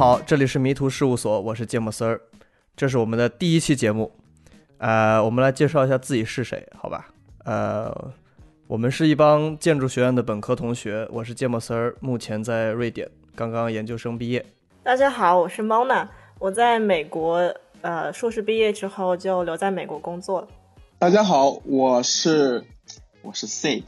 你好，这里是迷途事务所，我是芥末丝儿，这是我们的第一期节目。呃，我们来介绍一下自己是谁，好吧？呃，我们是一帮建筑学院的本科同学，我是芥末丝儿，目前在瑞典，刚刚研究生毕业。大家好，我是 Mona，，我在美国，呃，硕士毕业之后就留在美国工作了。大家好，我是我是 Sid，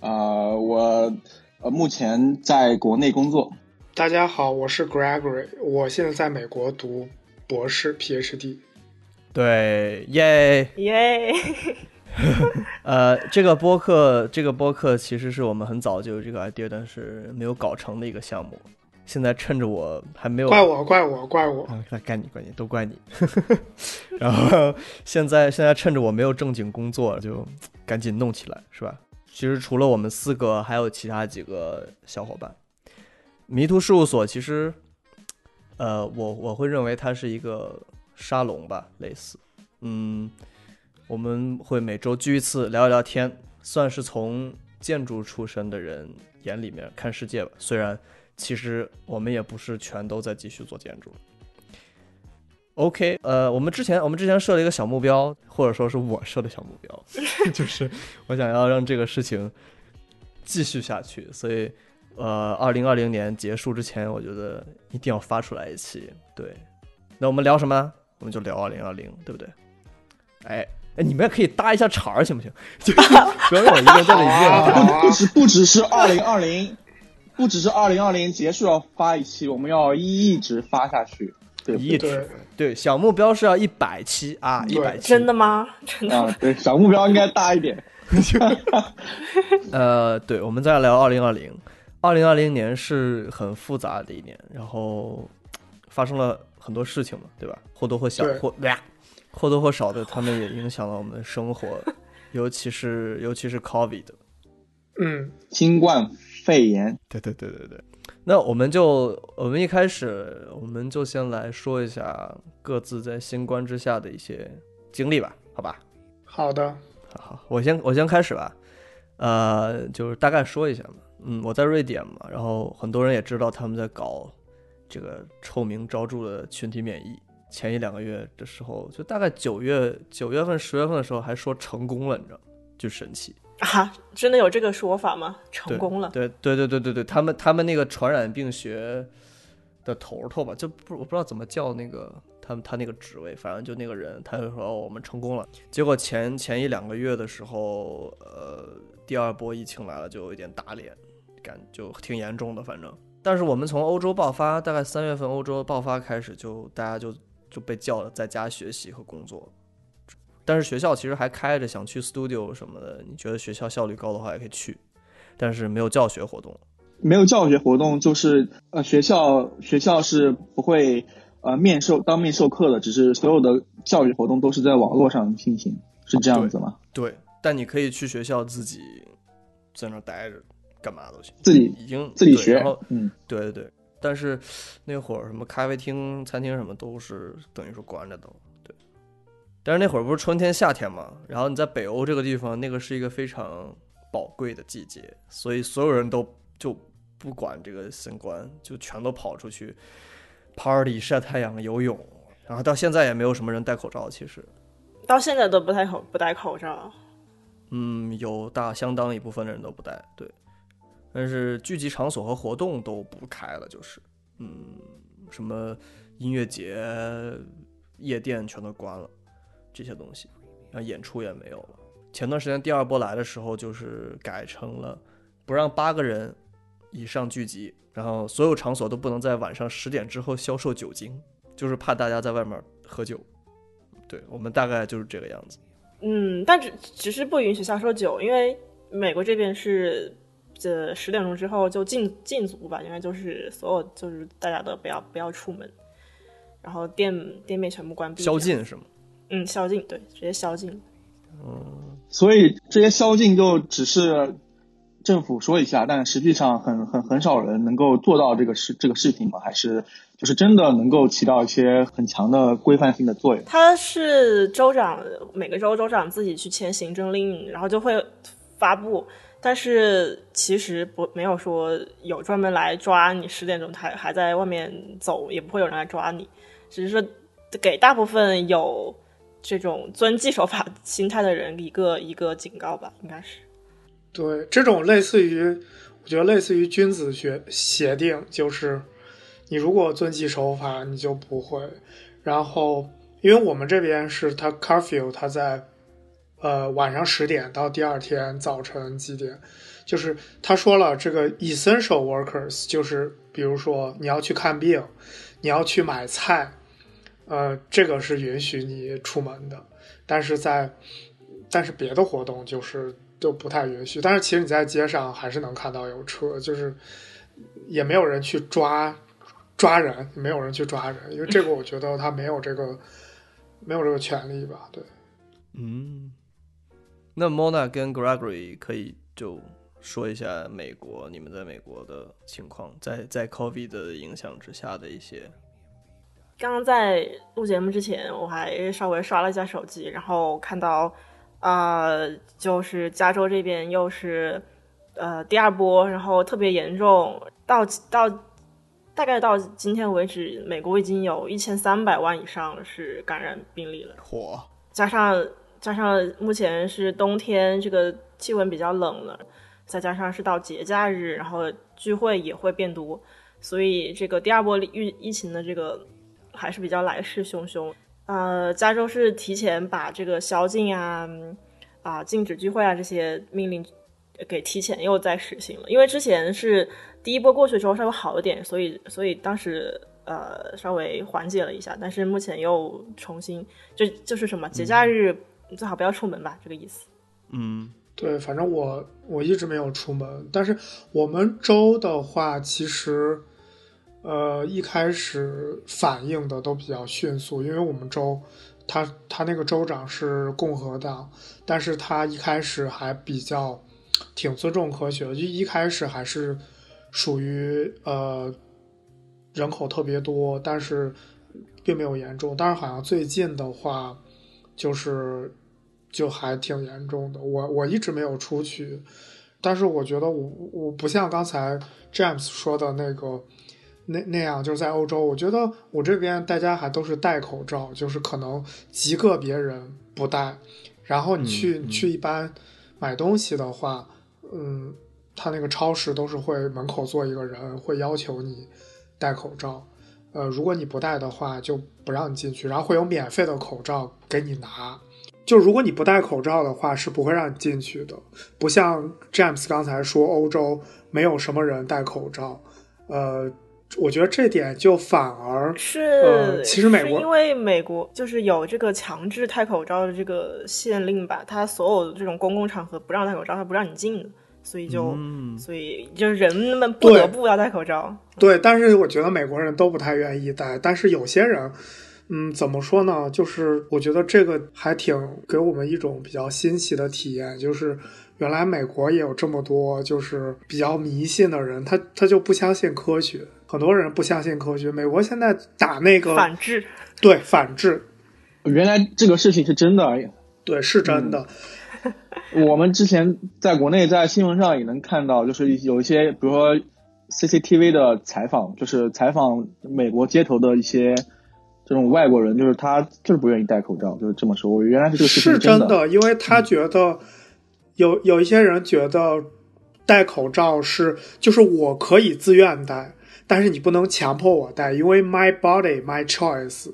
呃，我呃目前在国内工作。大家好，我是 Gregory，我现在在美国读博士 PhD。对，耶耶！呃，这个播客，这个播客其实是我们很早就有这个 idea，但是没有搞成的一个项目。现在趁着我还没有，怪我，怪我，怪我，那该你，怪你，都怪你。然后现在现在趁着我没有正经工作，就赶紧弄起来，是吧？其实除了我们四个，还有其他几个小伙伴。迷途事务所其实，呃，我我会认为它是一个沙龙吧，类似，嗯，我们会每周聚一次，聊一聊天，算是从建筑出身的人眼里面看世界吧。虽然其实我们也不是全都在继续做建筑。OK，呃，我们之前我们之前设了一个小目标，或者说是我设的小目标，就是我想要让这个事情继续下去，所以。呃，二零二零年结束之前，我觉得一定要发出来一期。对，那我们聊什么？我们就聊二零二零，对不对？哎哎，你们也可以搭一下茬儿，行不行？就不要让我一个人在这里念。不不只不只是二零二零，不只是二零二零结束要发一期，我们要一直发下去。对，一直对小目标是要一百期啊，一百期。真的吗？真的啊？对，小目标应该大一点。呃，对，我们再聊二零二零。二零二零年是很复杂的一年，然后发生了很多事情嘛，对吧？或多或少或或多或少的，他们也影响了我们的生活，尤其是尤其是 COVID，嗯，新冠肺炎，对对对对对。那我们就我们一开始我们就先来说一下各自在新冠之下的一些经历吧，好吧？好的，好，我先我先开始吧，呃，就是大概说一下嘛。嗯，我在瑞典嘛，然后很多人也知道他们在搞这个臭名昭著的群体免疫。前一两个月的时候，就大概九月九月份、十月份的时候，还说成功了，你知道？就神奇啊！真的有这个说法吗？成功了？对对对对对对，他们他们那个传染病学的头头吧，就不我不知道怎么叫那个他们他那个职位，反正就那个人，他就说我们成功了。结果前前一两个月的时候，呃，第二波疫情来了，就有一点打脸。感就挺严重的，反正，但是我们从欧洲爆发，大概三月份欧洲爆发开始，就大家就就被叫了在家学习和工作，但是学校其实还开着，想去 studio 什么的，你觉得学校效率高的话也可以去，但是没有教学活动，没有教学活动就是呃学校学校是不会呃面授当面授课的，只是所有的教育活动都是在网络上进行，是这样子吗？对，但你可以去学校自己在那待着。干嘛都行，自己已经自己学，然后嗯，对对对，但是那会儿什么咖啡厅、餐厅什么都是等于说关着的，对。但是那会儿不是春天、夏天嘛，然后你在北欧这个地方，那个是一个非常宝贵的季节，所以所有人都就不管这个新冠，就全都跑出去 party、晒太阳、游泳，然后到现在也没有什么人戴口罩，其实到现在都不戴口不戴口罩，嗯，有大相当一部分的人都不戴，对。但是聚集场所和活动都不开了，就是，嗯，什么音乐节、夜店全都关了，这些东西，然后演出也没有了。前段时间第二波来的时候，就是改成了不让八个人以上聚集，然后所有场所都不能在晚上十点之后销售酒精，就是怕大家在外面喝酒。对我们大概就是这个样子。嗯，但只只是不允许销售酒，因为美国这边是。这十点钟之后就禁禁足吧，应该就是所有就是大家都不要不要出门，然后店店面全部关闭。宵禁是吗？嗯，宵禁，对，直接宵禁。嗯，所以这些宵禁就只是政府说一下，但实际上很很很少人能够做到这个事这个事情吗？还是就是真的能够起到一些很强的规范性的作用？他是州长每个州州长自己去签行政令，然后就会发布。但是其实不没有说有专门来抓你十点钟还还在外面走，也不会有人来抓你，只是说给大部分有这种遵纪守法心态的人一个一个警告吧，应该是。对，这种类似于，我觉得类似于君子协协定，就是你如果遵纪守法，你就不会。然后，因为我们这边是他 curfew，他在呃晚上十点到第二天早晨几点，就是他说了，这个 essential workers，就是比如说你要去看病，你要去买菜，呃，这个是允许你出门的。但是在但是别的活动就是。就不太允许，但是其实你在街上还是能看到有车，就是也没有人去抓抓人，没有人去抓人，因为这个我觉得他没有这个没有这个权利吧？对，嗯，那 Mona 跟 Gregory 可以就说一下美国，你们在美国的情况，在在 COVID 的影响之下的一些。刚刚在录节目之前，我还稍微刷了一下手机，然后看到。呃，就是加州这边又是呃第二波，然后特别严重，到到大概到今天为止，美国已经有一千三百万以上是感染病例了。嚯！加上加上目前是冬天，这个气温比较冷了，再加上是到节假日，然后聚会也会变多，所以这个第二波疫疫情的这个还是比较来势汹汹。呃，加州是提前把这个宵禁啊、啊禁止聚会啊这些命令给提前又在实行了，因为之前是第一波过去之后稍微好一点，所以所以当时呃稍微缓解了一下，但是目前又重新就就是什么节假日最好不要出门吧，这个意思。嗯，对，反正我我一直没有出门，但是我们州的话其实。呃，一开始反应的都比较迅速，因为我们州，他他那个州长是共和党，但是他一开始还比较挺尊重科学，就一开始还是属于呃人口特别多，但是并没有严重，但是好像最近的话，就是就还挺严重的。我我一直没有出去，但是我觉得我我不像刚才 James 说的那个。那那样就是在欧洲，我觉得我这边大家还都是戴口罩，就是可能极个别人不戴。然后你去去一般买东西的话，嗯，他那个超市都是会门口坐一个人，会要求你戴口罩。呃，如果你不戴的话，就不让你进去。然后会有免费的口罩给你拿。就如果你不戴口罩的话，是不会让你进去的。不像 James 刚才说，欧洲没有什么人戴口罩。呃。我觉得这点就反而是，其实美国因为美国就是有这个强制戴口罩的这个限令吧，它所有的这种公共场合不让戴口罩，它不让你进，所以就，所以就是人们不得不要戴口罩。对，但是我觉得美国人都不太愿意戴，但是有些人，嗯，怎么说呢？就是我觉得这个还挺给我们一种比较新奇的体验，就是原来美国也有这么多就是比较迷信的人，他他就不相信科学。很多人不相信科学。美国现在打那个反制，对反制，原来这个事情是真的，对是真的。我们之前在国内在新闻上也能看到，就是有一些，比如说 CCTV 的采访，就是采访美国街头的一些这种外国人，就是他就是不愿意戴口罩，就是这么说。我原来这个事情是真的，因为他觉得有有一些人觉得戴口罩是就是我可以自愿戴。但是你不能强迫我戴，因为 my body my choice，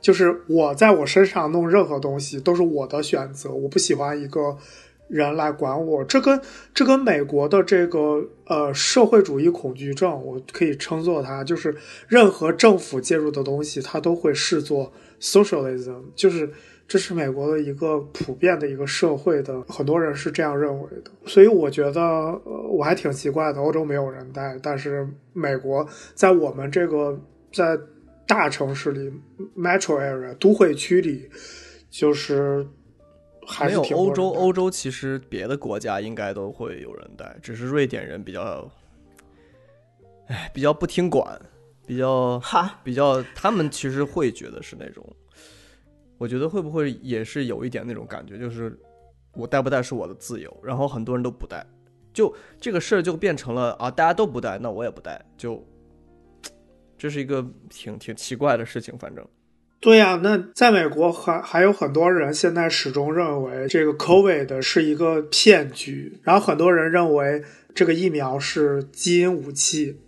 就是我在我身上弄任何东西都是我的选择，我不喜欢一个人来管我。这跟这跟美国的这个呃社会主义恐惧症，我可以称作它，就是任何政府介入的东西，它都会视作 socialism，就是。这是美国的一个普遍的一个社会的，很多人是这样认为的，所以我觉得，我还挺奇怪的。欧洲没有人带，但是美国在我们这个在大城市里，metro area 都会区里，就是还是挺欧洲。欧洲其实别的国家应该都会有人带，只是瑞典人比较，哎，比较不听管，比较哈，比较他们其实会觉得是那种。我觉得会不会也是有一点那种感觉，就是我带不带是我的自由，然后很多人都不带，就这个事儿就变成了啊，大家都不带，那我也不带，就这是一个挺挺奇怪的事情，反正。对呀、那在美国还还有很多人现在始终认为这个 COVID 是一个骗局，然后很多人认为这个疫苗是基因武器，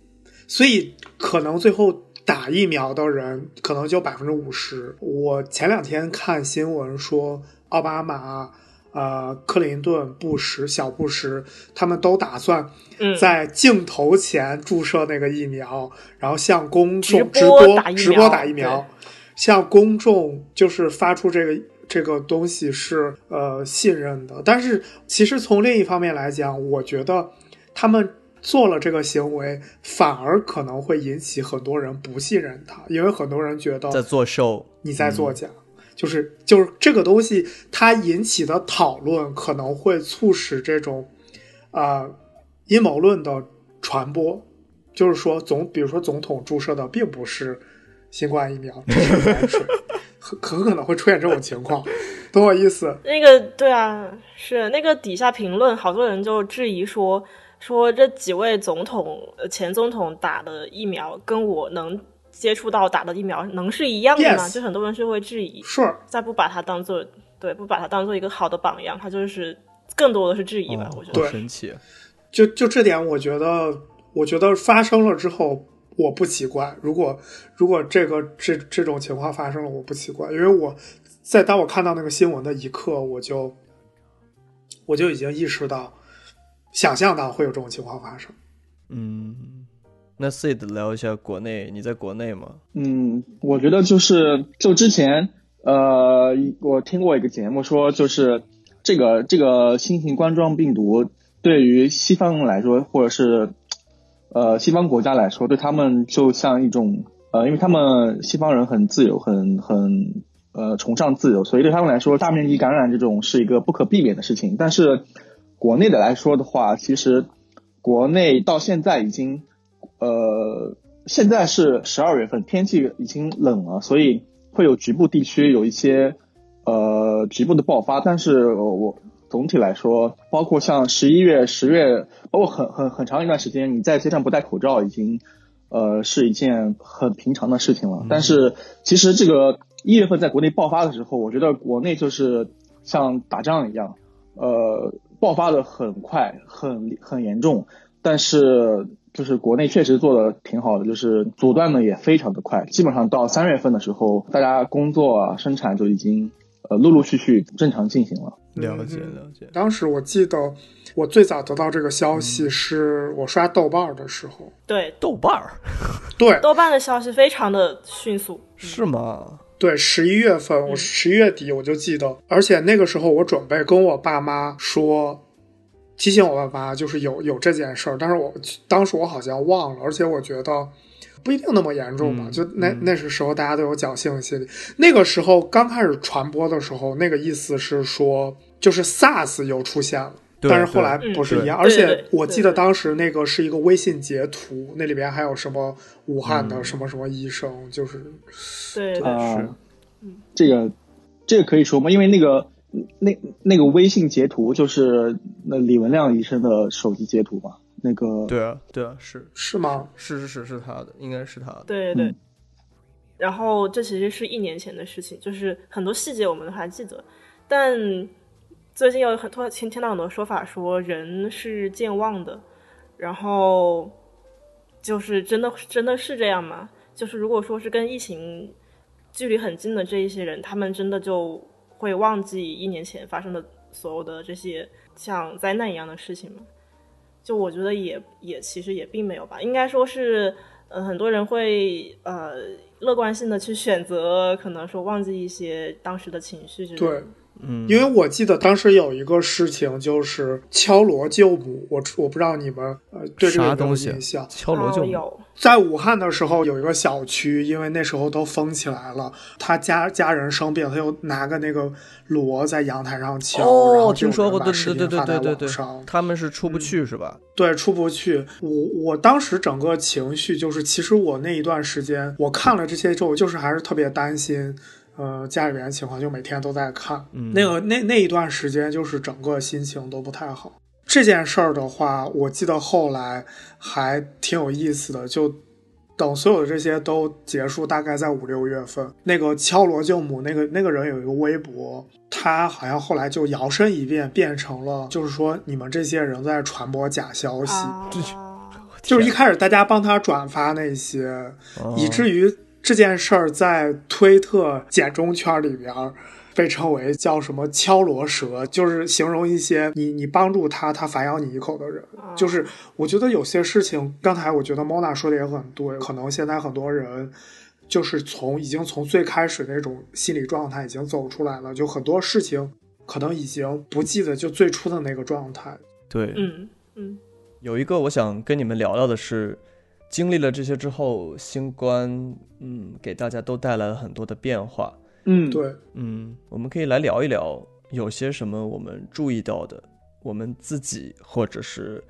所以可能最后打疫苗的人可能就百分之五十。我前两天看新闻说，奥巴马、呃，克林顿、布什、小布什他们都打算嗯，在镜头前注射那个疫苗，然后向公众直直播直播打疫苗，向公众就是发出这个这个东西是呃信任的。但是其实从另一方面来讲，我觉得他们做了这个行为，反而可能会引起很多人不信任他，因为很多人觉得在做 show，你在作假。就是就是这个东西，它引起的讨论可能会促使这种，啊阴谋论的传播。就是说总，比如说总统注射的并不是新冠疫苗，只是 很很可能会出现这种情况，懂我意思？那个对啊，是那个底下评论，好多人就质疑说说这几位总统呃前总统打的疫苗跟我能接触到打的疫苗能是一样的吗 Yes 就很多人是会质疑，是，再不把它当做对，不把它当做一个好的榜样，它就是更多的是质疑吧，哦我觉得。好神奇。就就这点，我觉得，我觉得发生了之后，我不奇怪。如果如果这个这这种情况发生了，我不奇怪，因为我在当我看到那个新闻的一刻，我就我就已经意识到，想象到会有这种情况发生。嗯，那 Sid 聊一下国内，你在国内吗？嗯，我觉得就是就之前呃，我听过一个节目说，就是这个这个新型冠状病毒对于西方人来说，或者是呃西方国家来说，对他们就像一种呃，因为他们西方人很自由，很很呃崇尚自由，所以对他们来说，大面积感染这种是一个不可避免的事情。但是国内的来说的话，其实国内到现在已经呃，现在是十二月份，天气已经冷了，所以会有局部地区有一些呃局部的爆发。但是呃我总体来说，包括像十一月、十月，包括很很很长一段时间，你在街上不戴口罩已经呃是一件很平常的事情了。但是其实这个一月份在国内爆发的时候，我觉得国内就是像打仗一样，呃，爆发的很快，很很严重。但是就是国内确实做的挺好的，就是阻断的也非常的快，基本上到三月份的时候，大家工作啊、生产就已经呃陆陆续续正常进行了。了解嗯了解。当时我记得，我最早得到这个消息是我刷豆瓣儿的时候，对，豆瓣儿。对。豆瓣的消息非常的迅速，是吗？对，十一月份，我嗯。十一月底我就记得，而且那个时候我准备跟我爸妈说，提醒我爸妈就是有有这件事儿，但是我当时我好像忘了，而且我觉得不一定那么严重吧，嗯就那嗯那是时候大家都有侥幸心理。那个时候刚开始传播的时候，那个意思是说，就是 SARS 又出现了。但是后来不是一样，嗯而且我记得当时那个是一个微信截图，那里边还有什么武汉的嗯什么什么医生，就是对是这个这个可以说吗？因为那个那那个微信截图就是那李文亮医生的手机截图嘛，那个对啊对啊是是吗？是是是是他的，应该是他的。对对。嗯然后这其实是一年前的事情，就是很多细节我们都还记得，但最近有很多听听到很多说法说人是健忘的，然后就是真的真的是这样吗？就是如果说是跟疫情距离很近的这一些人，他们真的就会忘记一年前发生的所有的这些像灾难一样的事情吗？就我觉得也也其实也并没有吧，应该说是呃很多人会呃乐观性的去选择，可能说忘记一些当时的情绪之类的。对，嗯，因为我记得当时有一个事情，就是敲锣救母。我我不知道你们呃对这个有没有啥东西印象？哦敲锣救母。有，在武汉的时候，有一个小区，因为那时候都封起来了，他家家人生病，他就拿个那个锣在阳台上敲。然哦，后听说过，对对对对频发在对对对网上，他们是出不去是吧？对，出不去。我我当时整个情绪就是，其实我那一段时间，我看了这些之后，就是还是特别担心，呃，家里边情况，就每天都在看。嗯那个那那一段时间，就是整个心情都不太好。这件事儿的话，我记得后来还挺有意思的，就等所有的这些都结束，大概在五六月份，那个敲锣救母那个那个人有一个微博，他好像后来就摇身一变，变成了就是说你们这些人在传播假消息，啊，就是一开始大家帮他转发那些，哦以至于这件事儿在推特简中圈里边儿被称为叫什么“敲锣蛇”，就是形容一些你你帮助他，他反咬你一口的人。就是我觉得有些事情，刚才我觉得 Mona 说的也很对，可能现在很多人。就是从已经从最开始那种心理状态已经走出来了，就很多事情可能已经不记得就最初的那个状态。对，嗯嗯有一个我想跟你们聊聊的是，经历了这些之后，新冠嗯给大家都带来了很多的变化。嗯，对，嗯，我们可以来聊一聊有些什么我们注意到的，我们自己或者是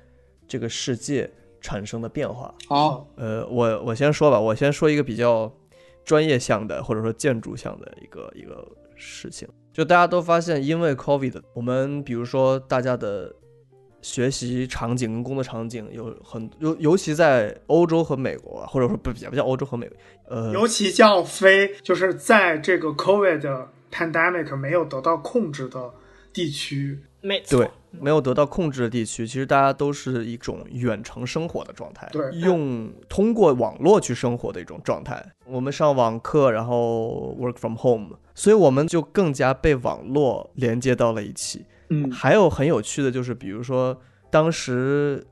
这个世界产生的变化。好，呃，我我先说吧，我先说一个比较专业向的或者说建筑向的一个一个事情。就大家都发现，因为 COVID，我们比如说大家的学习场景跟工作场景有很尤尤其在欧洲和美国啊，或者说不也不叫欧洲和美国，呃，尤其叫非，就是在这个 COVID pandemic 没有得到控制的地区，没，对，没有得到控制的地区，其实大家都是一种远程生活的状态，对用通过网络去生活的一种状态。我们上网课，然后 work from home，所以我们就更加被网络连接到了一起。嗯还有很有趣的就是，比如说当时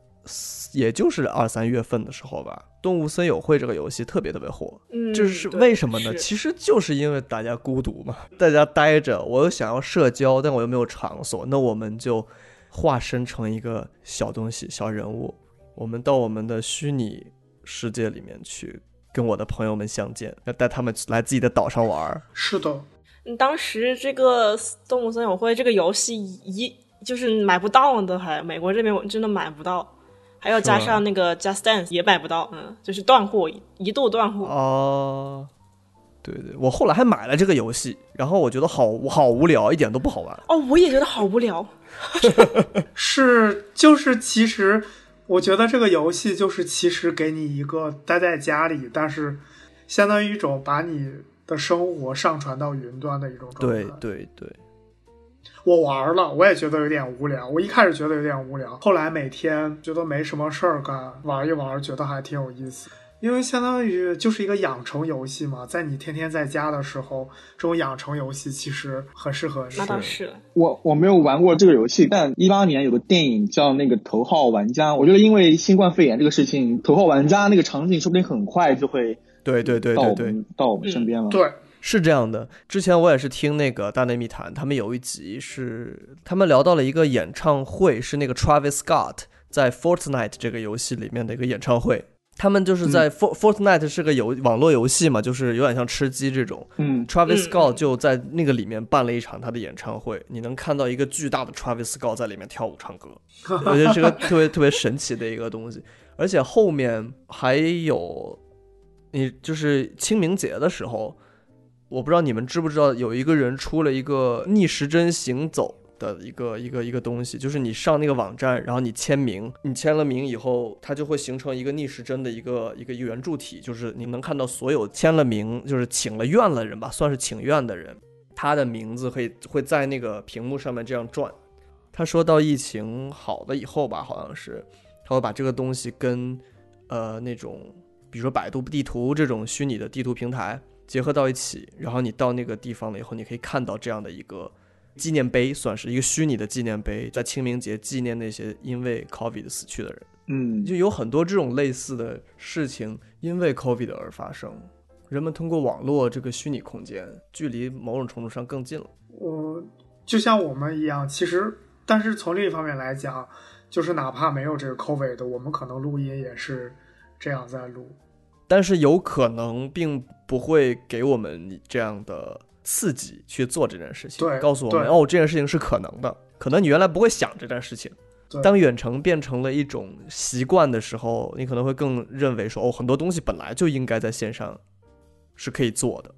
也就是二三月份的时候吧，《动物森友会》这个游戏特别特别火，嗯，这是为什么呢？其实就是因为大家孤独嘛，大家待着，我又想要社交，但我又没有场所，那我们就化身成一个小东西、小人物，我们到我们的虚拟世界里面去跟我的朋友们相见，要带他们来自己的岛上玩儿。是的，嗯当时这个《动物森友会》这个游戏一就是买不到的，还美国这边我真的买不到，还要加上那个 Just Dance 也买不到，嗯，就是断货，一度断货。哦，对对，我后来还买了这个游戏，然后我觉得好好无聊，一点都不好玩。哦，我也觉得好无聊。是就是其实我觉得这个游戏就是其实给你一个待在家里，但是相当于一种把你的生活上传到云端的一种状态。对对对，我玩了，我也觉得有点无聊。我一开始觉得有点无聊，后来每天觉得没什么事儿干，玩一玩，觉得还挺有意思。因为相当于就是一个养成游戏嘛，在你天天在家的时候，这种养成游戏其实很适合你。那倒是了，我我没有玩过这个游戏，但一八年有个电影叫那个《头号玩家》，我觉得因为新冠肺炎这个事情，《头号玩家》那个场景说不定很快就会对对对对对，到我们身边了。对，是这样的，之前我也是听那个大内密谈，他们有一集是他们聊到了一个演唱会，是那个 Travis Scott 在 Fortnite 这个游戏里面的一个演唱会。他们就是在 Fort Fortnite 是个游网络游戏嘛，就是有点像吃鸡这种。嗯 Travis 嗯 Scott 就在那个里面办了一场他的演唱会，你能看到一个巨大的 Travis Scott 在里面跳舞唱歌，我觉得是个特别特别神奇的一个东西。而且后面还有，你就是清明节的时候，我不知道你们知不知道，有一个人出了一个逆时针行走的一个一个一个东西，就是你上那个网站，然后你签名，你签了名以后，它就会形成一个逆时针的一个一个圆柱体，就是你能看到所有签了名，就是请了愿了人吧，算是请愿的人，他的名字会会在那个屏幕上面这样转。他说到疫情好了以后吧，好像是他会把这个东西跟呃那种比如说百度地图这种虚拟的地图平台结合到一起，然后你到那个地方了以后，你可以看到这样的一个纪念碑，算是一个虚拟的纪念碑，在清明节纪念那些因为 COVID 死去的人。嗯，就有很多这种类似的事情因为 COVID 而发生，人们通过网络这个虚拟空间，距离某种程度上更近了。我就像我们一样，其实，但是从另一方面来讲，就是哪怕没有这个 COVID，我们可能录音也是这样在录。但是有可能并不会给我们这样的刺激去做这件事情，对告诉我们哦，这件事情是可能的。可能你原来不会想这件事情，当远程变成了一种习惯的时候，你可能会更认为说，哦，很多东西本来就应该在线上是可以做的。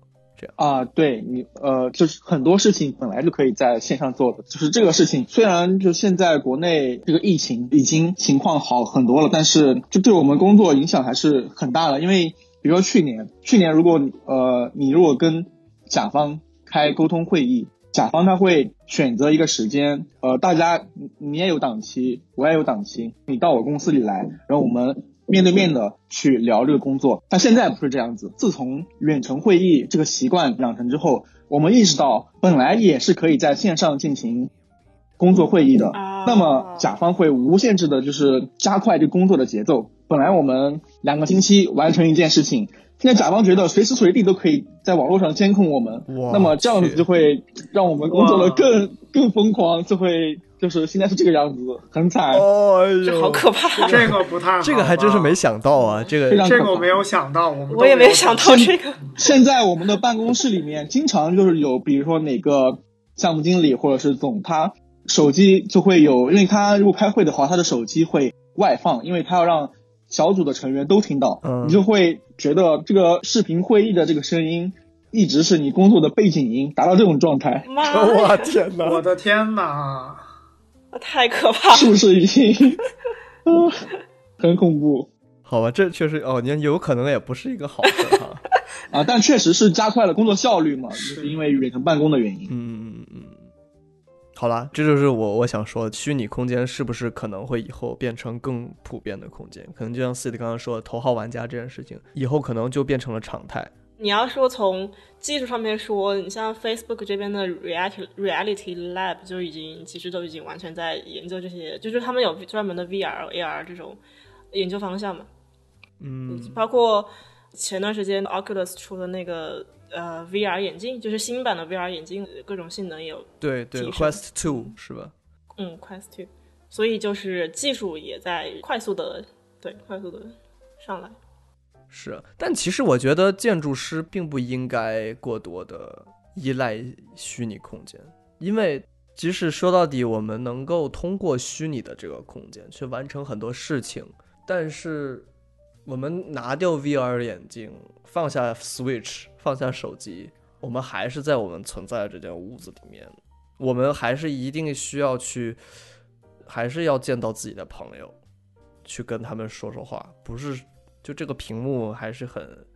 啊，对你呃，就是很多事情本来就可以在线上做的，就是这个事情虽然就现在国内这个疫情已经情况好很多了，但是就对我们工作影响还是很大的。因为比如说去年，去年如果呃你如果跟甲方开沟通会议，甲方他会选择一个时间，呃，大家你也有档期，我也有档期，你到我公司里来，然后我们。面对面的去聊这个工作，但现在不是这样子。自从远程会议这个习惯养成之后，我们意识到本来也是可以在线上进行工作会议的。那么甲方会无限制的，就是加快这工作的节奏。本来我们两个星期完成一件事情，现在甲方觉得随时随地都可以在网络上监控我们。那么这样子就会让我们工作的更更疯狂，就会。就是现在是这个样子，很惨，哦，这好可怕。这个不太，这个还真是没想到啊，这个这个我没有想到，我们我也没想到这个。现在我们的办公室里面经常就是有，比如说哪个项目经理或者是总，他手机就会有，因为他如果开会的话，他的手机会外放，因为他要让小组的成员都听到，你就会觉得这个视频会议的这个声音一直是你工作的背景音，达到这种状态。妈，我天哪！我的天哪！太可怕了，是不是已经？很恐怖。好吧，这确实哦，你有可能也不是一个好事哈。啊，但确实是加快了工作效率嘛，就是因为远程办公的原因。嗯嗯嗯。好啦，这就是我我想说，虚拟空间是不是可能会以后变成更普遍的空间？可能就像 C 的刚刚说的，头号玩家这件事情，以后可能就变成了常态。你要说从技术上面说，你像 Facebook 这边的 Reality Reality Lab 就已经其实都已经完全在研究这些，就是他们有专门的 VR AR 这种研究方向嘛。嗯，包括前段时间 Oculus 出的那个呃 VR 眼镜，就是新版的 VR 眼镜，各种性能也有对对 Quest Two 是吧？嗯，Quest Two，所以就是技术也在快速的对快速的上来。是，但其实我觉得建筑师并不应该过多的依赖虚拟空间，因为即使说到底，我们能够通过虚拟的这个空间去完成很多事情，但是我们拿掉 VR 眼镜，放下 Switch，放下手机，我们还是在我们存在的这间屋子里面，我们还是一定需要去，还是要见到自己的朋友，去跟他们说说话，不是。就这个屏幕还是很，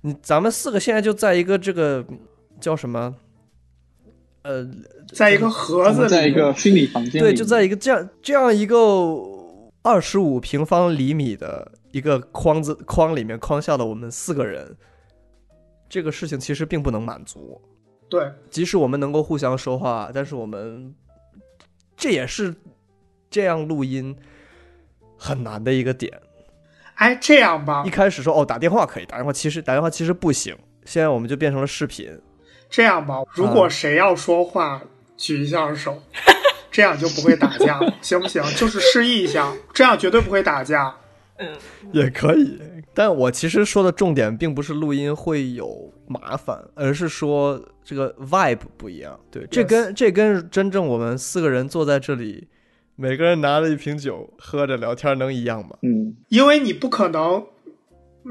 你咱们四个现在就在一个这个叫什么，呃，在一个盒子，在一个虚拟房间，对，就在一个这样这样一个二十五平方厘米的一个框子框里面框下了我们四个人，这个事情其实并不能满足。对，即使我们能够互相说话，但是我们这也是这样录音很难的一个点。哎，这样吧，一开始说哦打电话可以打电话，其实打电话其实不行。现在我们就变成了视频。这样吧，如果谁要说话，举一下手，这样就不会打架，行不行？就是示意一下，这样绝对不会打架。嗯，也可以。但我其实说的重点并不是录音会有麻烦，而是说这个 vibe 不一样。对，这跟这跟真正我们四个人坐在这里。每个人拿了一瓶酒喝着聊天，能一样吗？嗯，因为你不可能，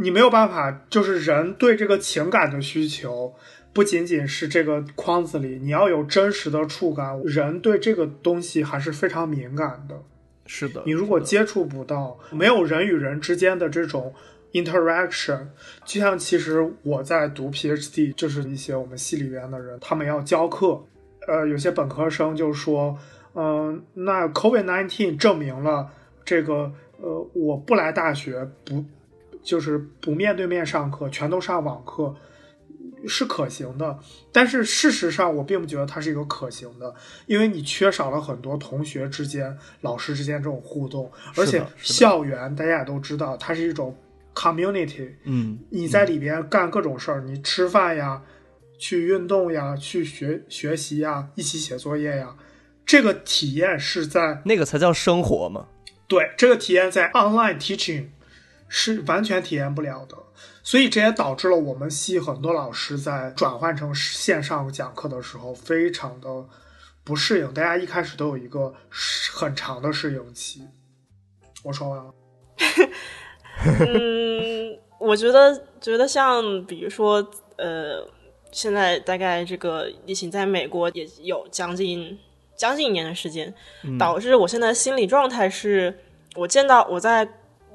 你没有办法，就是人对这个情感的需求，不仅仅是这个框子里，你要有真实的触感。人对这个东西还是非常敏感的。是的，你如果接触不到，没有人与人之间的这种 interaction，就像其实我在读 PhD，就是一些我们系里边的人，他们要教课，呃，有些本科生就说。嗯，那 COVID-19 证明了这个，呃，我不来大学，不就是不面对面上课，全都上网课，是可行的。但是事实上，我并不觉得它是一个可行的，因为你缺少了很多同学之间、老师之间这种互动，而且校园大家也都知道，它是一种 community。嗯，你在里边干各种事儿，你吃饭呀，去运动呀，去学学习呀，一起写作业呀。这个体验是在那个才叫生活嘛？对，这个体验在 online teaching 是完全体验不了的，所以这也导致了我们系很多老师在转换成线上讲课的时候非常的不适应。大家一开始都有一个很长的适应期。我说完了。嗯，我觉得觉得像比如说呃。现在大概这个疫情在美国也有将近将近一年的时间，导致我现在心理状态是，我见到我在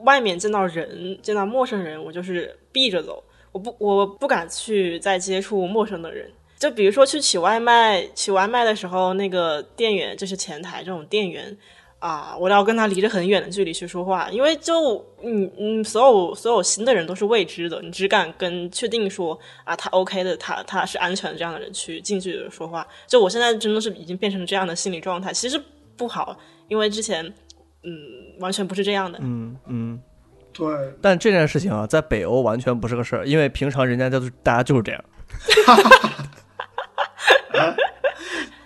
外面见到人，见到陌生人，我就是避着走，我不我不敢去再接触陌生的人。就比如说去取外卖，取外卖的时候，那个店员就是前台这种店员。啊，我要跟他离着很远的距离去说话，因为就嗯嗯，所有所有新的人都是未知的，你只敢跟确定说啊，他 OK 的，他他是安全的这样的人去近距离的说话。就我现在真的是已经变成这样的心理状态，其实不好，因为之前嗯完全不是这样的。嗯嗯，对，但这件事情啊，在北欧完全不是个事儿，因为平常人家就是大家就是这样。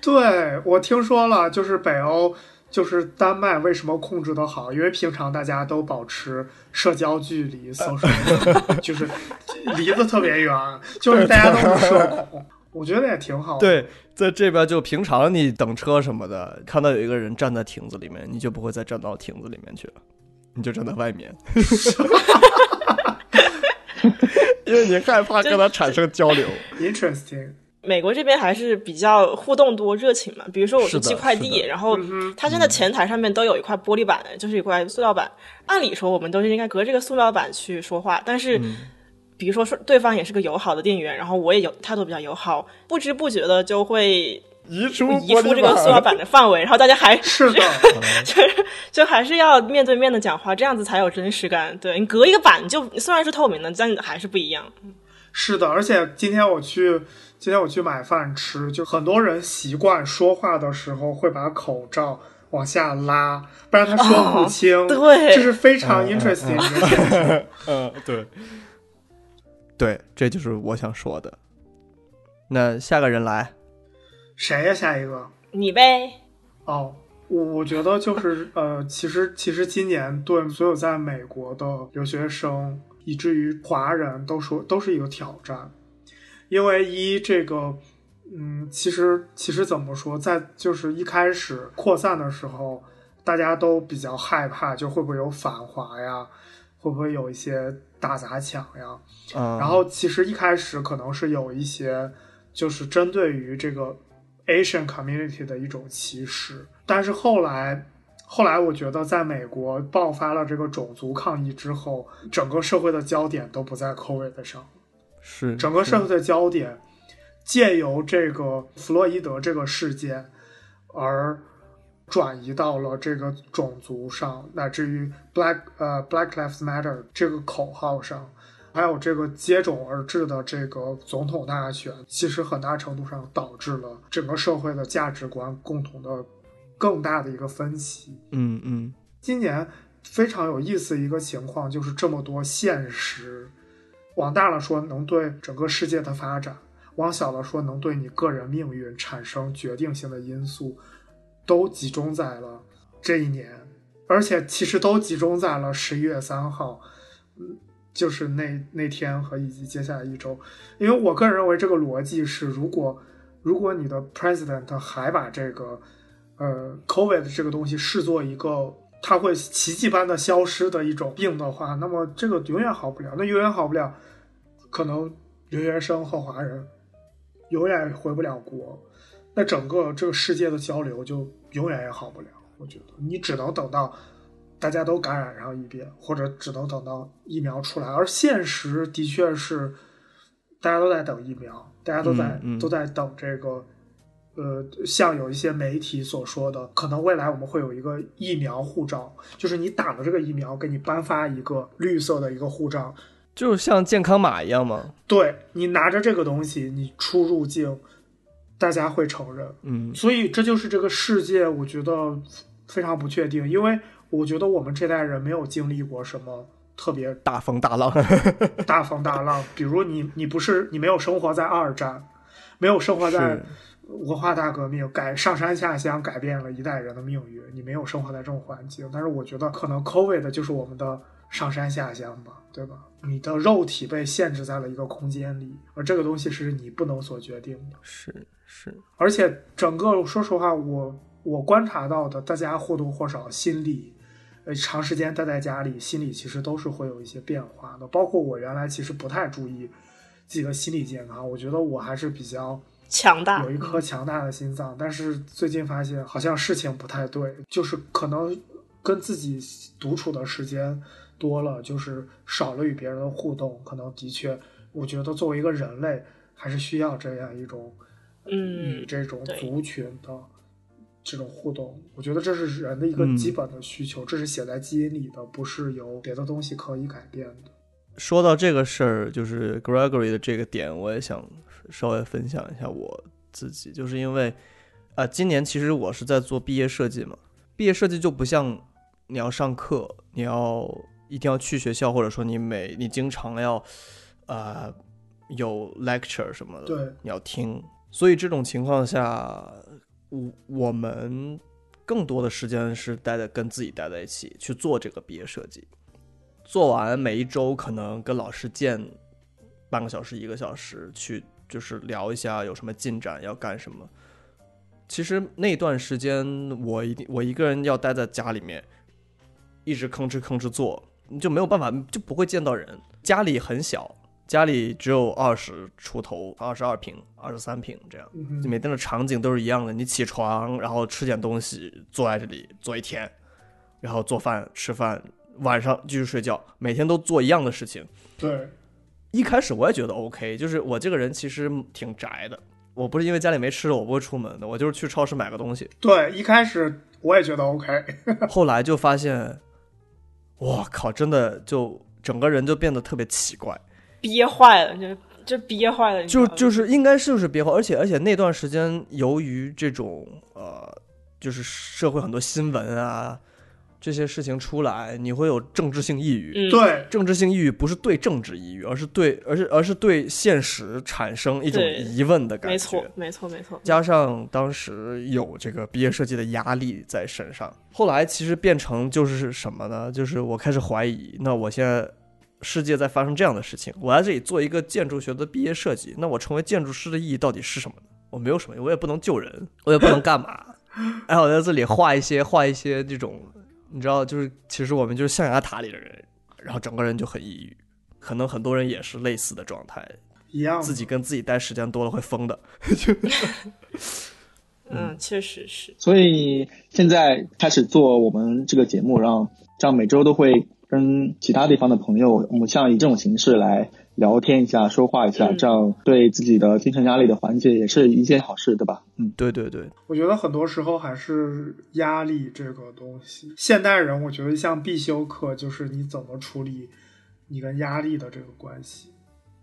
对我听说了，就是北欧。就是丹麦为什么控制的好？因为平常大家都保持社交距离，social，就是离得特别远，就是大家都是 社恐。我觉得也挺好。对，在这边就平常你等车什么的，看到有一个人站在亭子里面，你就不会再站到亭子里面去了，你就站在外面，因为你害怕跟他产生交流。Interesting。美国这边还是比较互动多、热情嘛。比如说我去寄快递，然后他现在前台上面都有一块玻璃板，就是一块塑料板。按理说我们都是应该隔这个塑料板去说话，但是比如说说对方也是个友好的店员，然后我也有态度比较友好，不知不觉的就会移出移出这个塑料板的范围，然后大家还 是的，就是就还是要面对面的讲话，这样子才有真实感。对你隔一个板，就虽然是透明的，但还是不一样。是的，而且今天我去。今天我去买饭吃，就很多人习惯说话的时候会把口罩往下拉，不然他说不清。对，这是非常 interesting 的。嗯，对，对，这就是我想说的。那下个人来，谁呀？下一个你呗。哦，我我觉得就是呃，其实其实今年对所有在美国的留学生，以至于华人都说都是一个挑战。因为一这个，嗯，其实其实怎么说，在就是一开始扩散的时候，大家都比较害怕，就会不会有反华呀，会不会有一些打砸抢呀？然后其实一开始可能是有一些，就是针对于这个 Asian community 的一种歧视，但是后来，后来我觉得在美国爆发了这个种族抗议之后，整个社会的焦点都不在 COVID 上。是整个社会的焦点，借由这个弗洛伊德这个事件，而转移到了这个种族上，乃至于 Black 呃 Black Lives Matter 这个口号上，还有这个接踵而至的这个总统大选，其实很大程度上导致了整个社会的价值观共同的更大的一个分歧。嗯嗯，今年非常有意思一个情况就是这么多现实。往大了说，能对整个世界的发展；往小了说，能对你个人命运产生决定性的因素，都集中在了这一年，而且其实都集中在了十一月三号，嗯，就是那那天和以及接下来一周。因为我个人认为，这个逻辑是：如果如果你的 president 还把这个呃 covid 这个东西视作一个它会奇迹般的消失的一种病的话，那么这个永远好不了。那永远好不了，可能留学生和华人永远回不了国，那整个这个世界的交流就永远也好不了。我觉得你只能等到大家都感染上一遍，或者只能等到疫苗出来。而现实的确是，大家都在等疫苗，大家都在都在等这个。呃，像有一些媒体所说的，可能未来我们会有一个疫苗护照，就是你打了这个疫苗，给你颁发一个绿色的一个护照，就像健康码一样吗？对你拿着这个东西，你出入境，大家会承认。嗯，所以这就是这个世界，我觉得非常不确定，因为我觉得我们这代人没有经历过什么特别大风大浪，大风大浪。比如你，你不是你没有生活在二战，没有生活在。文化大革命改上山下乡，改变了一代人的命运。你没有生活在这种环境，但是我觉得可能 COVID 就是我们的上山下乡吧，对吧？你的肉体被限制在了一个空间里，而这个东西是你不能所决定的。是是，而且整个说实话，我我观察到的，大家或多或少心里，呃，长时间待在家里，心里其实都是会有一些变化的。包括我原来其实不太注意。自己的心理健康。我觉得我还是比较强大有一颗强大的心脏，但是最近发现好像事情不太对，就是可能跟自己独处的时间多了，就是少了与别人的互动，可能的确，我觉得作为一个人类，还是需要这样一种与嗯，这种族群的这种互动。我觉得这是人的一个嗯基本的需求，这是写在基因里的，不是由别的东西可以改变的。说到这个事儿，就是 Gregory 的这个点，我也想稍微分享一下我自己，就是因为，啊、今年其实我是在做毕业设计嘛，毕业设计就不像你要上课，你要一定要去学校，或者说你每你经常要，呃，有 lecture 什么的，对，你要听，所以这种情况下，我我们更多的时间是待在跟自己待在一起去做这个毕业设计。做完每一周可能跟老师见半个小时一个小时，去就是聊一下有什么进展要干什么。其实那段时间我一定我一个人要待在家里面，一直吭哧吭哧做，你就没有办法就不会见到人。家里很小，家里只有二十出头，二十二平、二十三平这样。每天的场景都是一样的，你起床，然后吃点东西，坐在这里坐一天，然后做饭、吃饭，晚上继续睡觉，每天都做一样的事情。对，一开始我也觉得 OK，就是我这个人其实挺宅的，我不是因为家里没吃的我不会出门的，我就是去超市买个东西。对，一开始我也觉得 OK，后来就发现，我靠，真的就整个人就变得特别奇怪。憋坏了，就就憋坏了，就就是应该是不是憋坏，而且而且那段时间由于这种呃，就是社会很多新闻啊这些事情出来，你会有政治性抑郁。嗯，对，政治性抑郁不是对政治抑郁，而是对而是而是对现实产生一种疑问的感觉。没错，没错，没错，加上当时有这个毕业设计的压力在身上，后来其实变成就是什么呢？就是我开始怀疑，那我现在世界在发生这样的事情，我在这里做一个建筑学的毕业设计，那我成为建筑师的意义到底是什么呢？我没有什么，我也不能救人，我也不能干嘛。哎，我在这里画一些画一些这种，你知道，就是其实我们就是象牙塔里的人，然后整个人就很抑郁。可能很多人也是类似的状态，一样自己跟自己待时间多了会疯的。嗯，确实是，所以你现在开始做我们这个节目，让这样每周都会跟其他地方的朋友，我们像以这种形式来聊天一下、说话一下，嗯这样对自己的精神压力的缓解也是一件好事，对吧？嗯，对对对，我觉得很多时候还是压力这个东西。现代人，我觉得像必修课就是你怎么处理你跟压力的这个关系。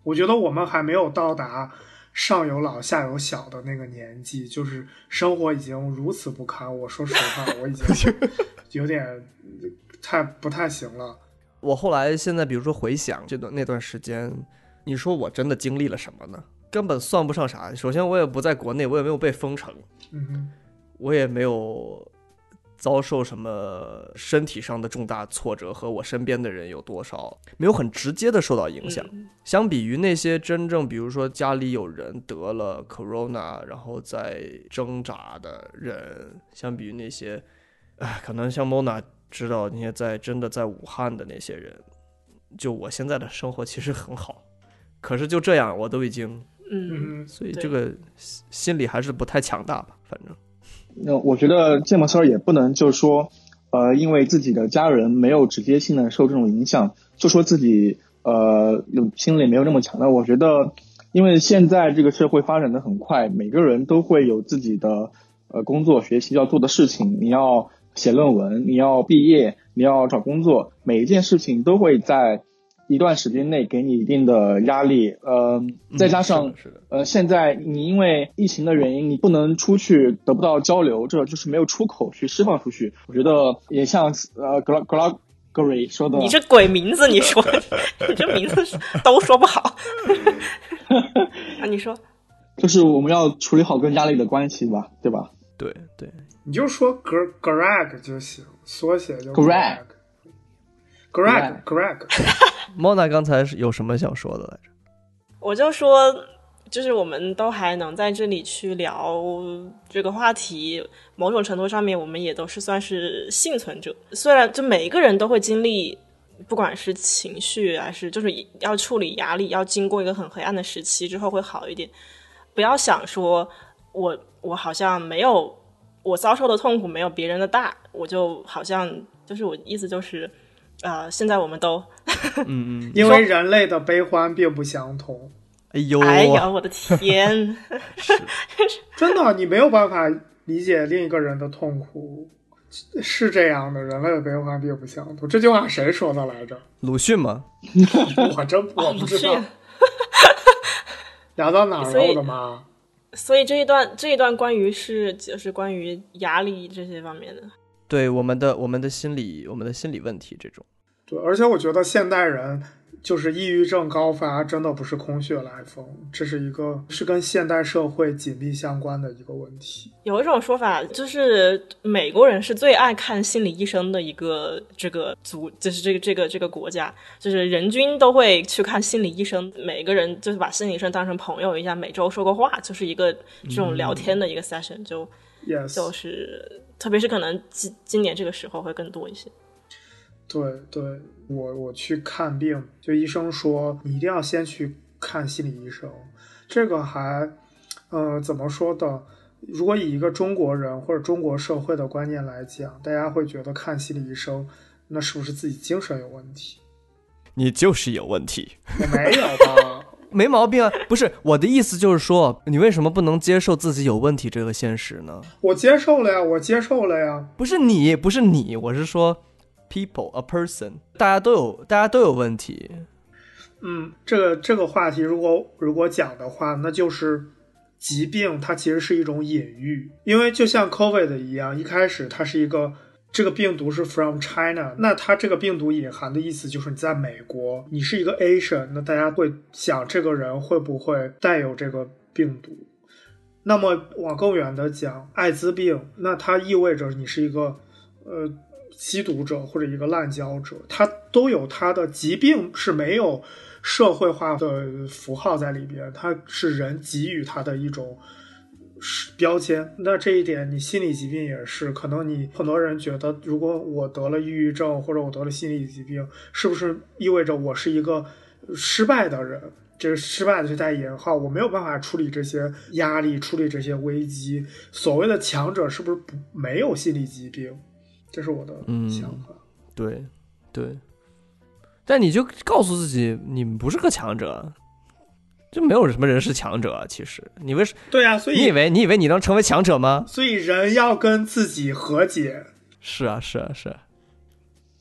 我觉得我们还没有到达上有老下有小的那个年纪，就是生活已经如此不堪。我说实话，我已经 有点太不太行了。我后来现在比如说回想这段那段时间，你说我真的经历了什么呢？根本算不上啥。首先我也不在国内，我也没有被封城，嗯哼，我也没有遭受什么身体上的重大挫折，和我身边的人有多少没有很直接的受到影响。嗯相比于那些真正，比如说家里有人得了 corona，然后在挣扎的人，相比于那些，哎，可能像 Mona 知道那些在真的在武汉的那些人，就我现在的生活其实很好，可是就这样，我都已经，嗯，所以这个心心理还是不太强大吧，反正。那我觉得芥末丝儿也不能就说，呃，因为自己的家人没有直接性的受这种影响，就说自己呃有心理没有那么强大。我觉得，因为现在这个社会发展的很快，每个人都会有自己的呃工作、学习要做的事情，你要写论文，你要毕业，你要找工作，每一件事情都会在一段时间内给你一定的压力，呃，再加上、嗯是的是的呃，现在你因为疫情的原因，你不能出去，得不到交流，这就是没有出口去释放出去。我觉得也像呃 Gla Gregory 说的，你这鬼名字，你说，你这名字都说不好 啊？你说，就是我们要处理好跟压力的关系吧，对吧？对对，你就说 Gr Greg 就行，缩写就 Greg Greg Greg。Mona 刚才是有什么想说的来着？我就说，就是我们都还能在这里去聊这个话题，某种程度上面，我们也都是算是幸存者。虽然就每一个人都会经历不管是情绪还是就是要处理压力，要经过一个很黑暗的时期之后会好一点。不要想说我我好像没有我遭受的痛苦没有别人的大，我就好像就是我意思就是，呃，现在我们都嗯嗯，因为人类的悲欢并不相同，哎呦，哎呀，我的天，真的，你没有办法理解另一个人的痛苦，是这样的，人类的悲欢并不相同。这句话谁说的来着？鲁迅吗，我真我不知道是。聊到哪儿了，我的妈！所以这一段这一段关于是就是关于压力这些方面的，对我们的我们的心理我们的心理问题这种，对，而且我觉得现代人就是抑郁症高发，真的不是空穴来风，这是一个是跟现代社会紧密相关的一个问题。有一种说法就是美国人是最爱看心理医生的一个这个族，就是这个这个这个国家，就是人均都会去看心理医生，每个人就是把心理医生当成朋友一样，每周说个话，就是一个这种聊天的一个 session，就就是特别是可能今今年这个时候会更多一些。对对，我我去看病，就医生说你一定要先去看心理医生，这个还，呃，怎么说的？如果以一个中国人或者中国社会的观念来讲，大家会觉得看心理医生，那是不是自己精神有问题？你就是有问题，也没有吧？没毛病啊。不是我的意思，就是说你为什么不能接受自己有问题这个现实呢？我接受了呀，我接受了呀。不是你，不是你，我是说 people a person，大家都有大家都有问题。嗯，这个这个话题，如果如果讲的话，那就是疾病它其实是一种隐喻，因为就像 COVID 一样，一开始它是一个这个病毒是 from China，那它这个病毒隐含的意思就是你在美国，你是一个 Asian，那大家会想这个人会不会带有这个病毒？那么往更远的讲，艾滋病，那它意味着你是一个呃吸毒者或者一个滥交者，他都有他的疾病是没有社会化的符号在里边，它是人给予他的一种是标签。那这一点，你心理疾病也是，可能你很多人觉得，如果我得了抑郁症或者我得了心理疾病，是不是意味着我是一个失败的人？这个失败的是带引号，我没有办法处理这些压力，处理这些危机。所谓的强者是不是不没有心理疾病？这是我的嗯想法。对，对。但你就告诉自己，你不是个强者，就没有什么人是强者啊。其实，你为什对呀、所以你以为你以为你能成为强者吗？所以人要跟自己和解。是啊，是啊，是啊。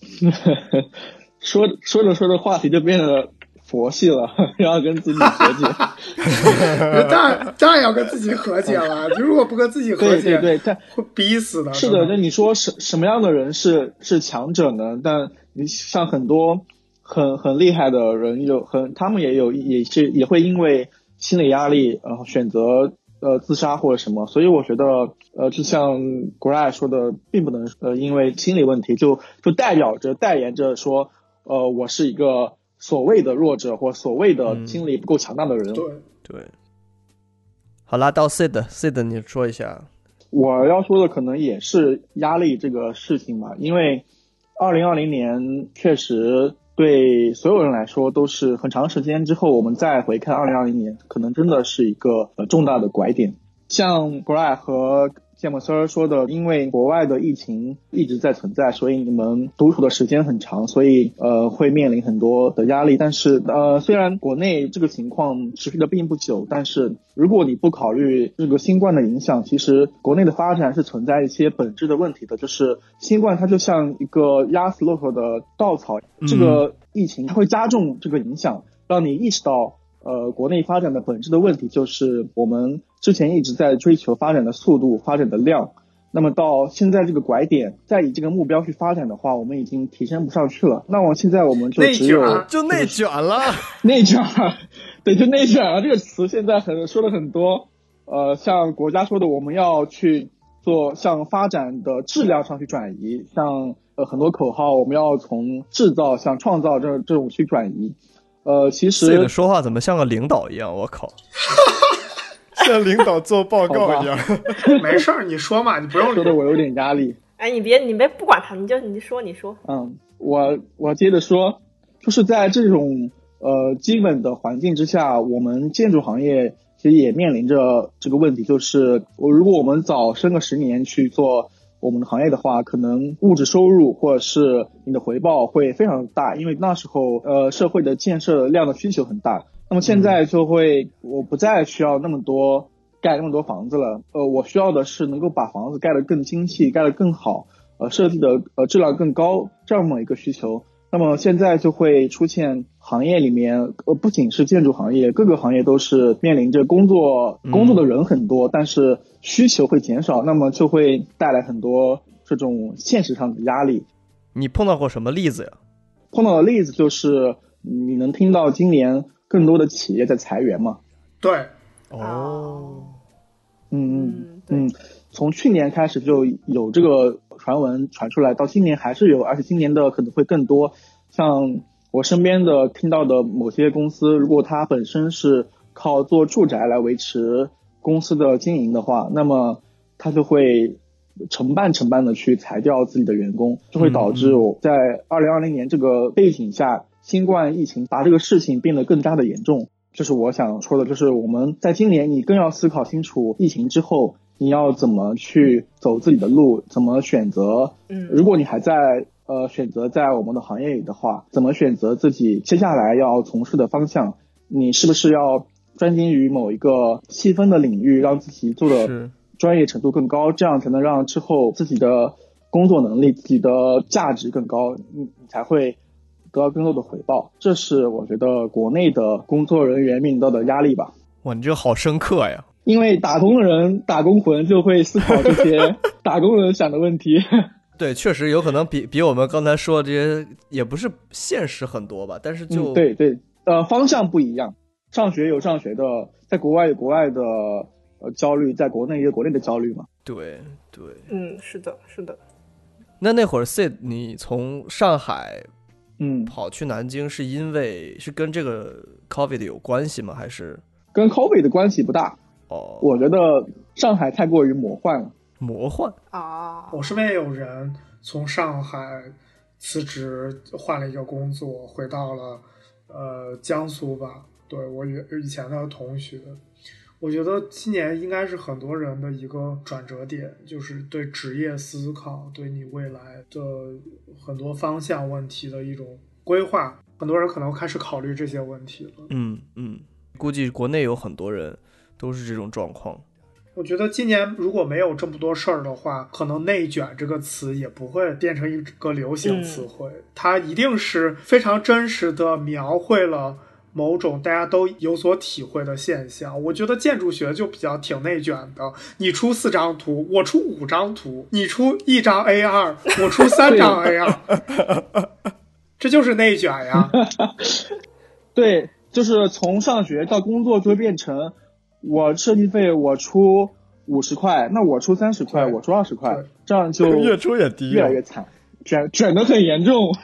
说说着说着话题就变得佛系了，然后跟自己和解。当然当然要跟自己和解了，就如果不跟自己和解，对对，但会逼死的。是的，那你说什什么样的人是是强者呢？但你像很多很很厉害的人，有很他们也有也是也会因为心理压力，然后选择呃自杀或者什么。所以我觉得呃，就像 Gray 说的，并不能呃因为心理问题就就代表着代言着说呃我是一个所谓的弱者或所谓的心理不够强大的人。对，对。好啦，到 Sid，Sid，你说一下。我要说的可能也是压力这个事情吧，因为二零二零年确实对所有人来说都是很长时间之后，我们再回看二零二零年，可能真的是一个呃重大的拐点。像 Gray 和芥末丝儿说的，因为国外的疫情一直在存在，所以你们独处的时间很长，所以呃会面临很多的压力。但是呃虽然国内这个情况持续的并不久，但是如果你不考虑这个新冠的影响，其实国内的发展是存在一些本质的问题的。就是新冠它就像一个压死骆驼的稻草，这个疫情它会加重这个影响，让你意识到。呃，国内发展的本质的问题就是我们之前一直在追求发展的速度、发展的量，那么到现在这个拐点，再以这个目标去发展的话，我们已经提升不上去了。那我现在我们就只有内卷就内卷了。内卷，对，就内卷了这个词现在很说了很多。呃，像国家说的，我们要去做向发展的质量上去转移，像呃很多口号，我们要从制造向创造这这种去转移。呃，其实 Sid 说话怎么像个领导一样？我靠，像领导做报告一样。没事儿，你说嘛，你不用说的我有点压力。哎，你别你别不管他，你就你说你说，嗯，我我接着说，就是在这种呃基本的环境之下，我们建筑行业其实也面临着这个问题，就是我如果我们早生个十年去做我们的行业的话，可能物质收入或者是你的回报会非常大，因为那时候呃社会的建设量的需求很大。那么现在就会我不再需要那么多盖那么多房子了，呃，我需要的是能够把房子盖得更精细，盖得更好。呃，设计的呃质量更高这么一个需求，那么现在就会出现行业里面呃不仅是建筑行业，各个行业都是面临着工作工作的人很多，但是需求会减少，那么就会带来很多这种现实上的压力。你碰到过什么例子呀？碰到的例子就是你能听到今年更多的企业在裁员嘛？对，哦，嗯嗯嗯，从去年开始就有这个。传闻传出来，到今年还是有，而且今年的可能会更多。像我身边的听到的某些公司，如果它本身是靠做住宅来维持公司的经营的话，那么它就会成半成半的去裁掉自己的员工，就会导致我在二零二零年这个背景下，新冠疫情把这个事情变得更加的严重。这是我想说的，就是我们在今年你更要思考清楚疫情之后。你要怎么去走自己的路？怎么选择？嗯，如果你还在呃选择在我们的行业里的话，怎么选择自己接下来要从事的方向？你是不是要专精于某一个细分的领域，让自己做的专业程度更高，这样才能让之后自己的工作能力、自己的价值更高，你你才会得到更多的回报。这是我觉得国内的工作人员面临到的压力吧。哇，你这个好深刻呀！因为打工的人，打工魂就会思考这些 打工人想的问题。对，确实有可能比比我们刚才说的这些也不是现实很多吧。但是就对对，呃，方向不一样。上学有上学的，在国外有国外的呃焦虑，在国内有国内的焦虑嘛。对对，嗯，是的，是的。那那会儿 Sid，你从上海嗯跑去南京，是因为是跟这个 COVID 有关系吗？还是跟 COVID 的关系不大？哦，我觉得上海太过于魔幻了。魔幻啊！我身边也有人从上海辞职，换了一个工作，回到了呃江苏吧。对我以以前的同学，我觉得今年应该是很多人的一个转折点，就是对职业思考，对你未来的很多方向问题的一种规划。很多人可能开始考虑这些问题了。嗯嗯，估计国内有很多人。都是这种状况。我觉得今年如果没有这么多事儿的话，可能“内卷”这个词也不会变成一个流行词汇。它一定是非常真实的描绘了某种大家都有所体会的现象。我觉得建筑学就比较挺内卷的。你出四张图，我出五张图；你出一张 A 二，我出三张 A 二。这就是内卷呀。对，就是从上学到工作就会变成。我设计费我出五十块，那我出三十块，我出二十块，这样就越出越低，越来越惨，卷卷的很严重。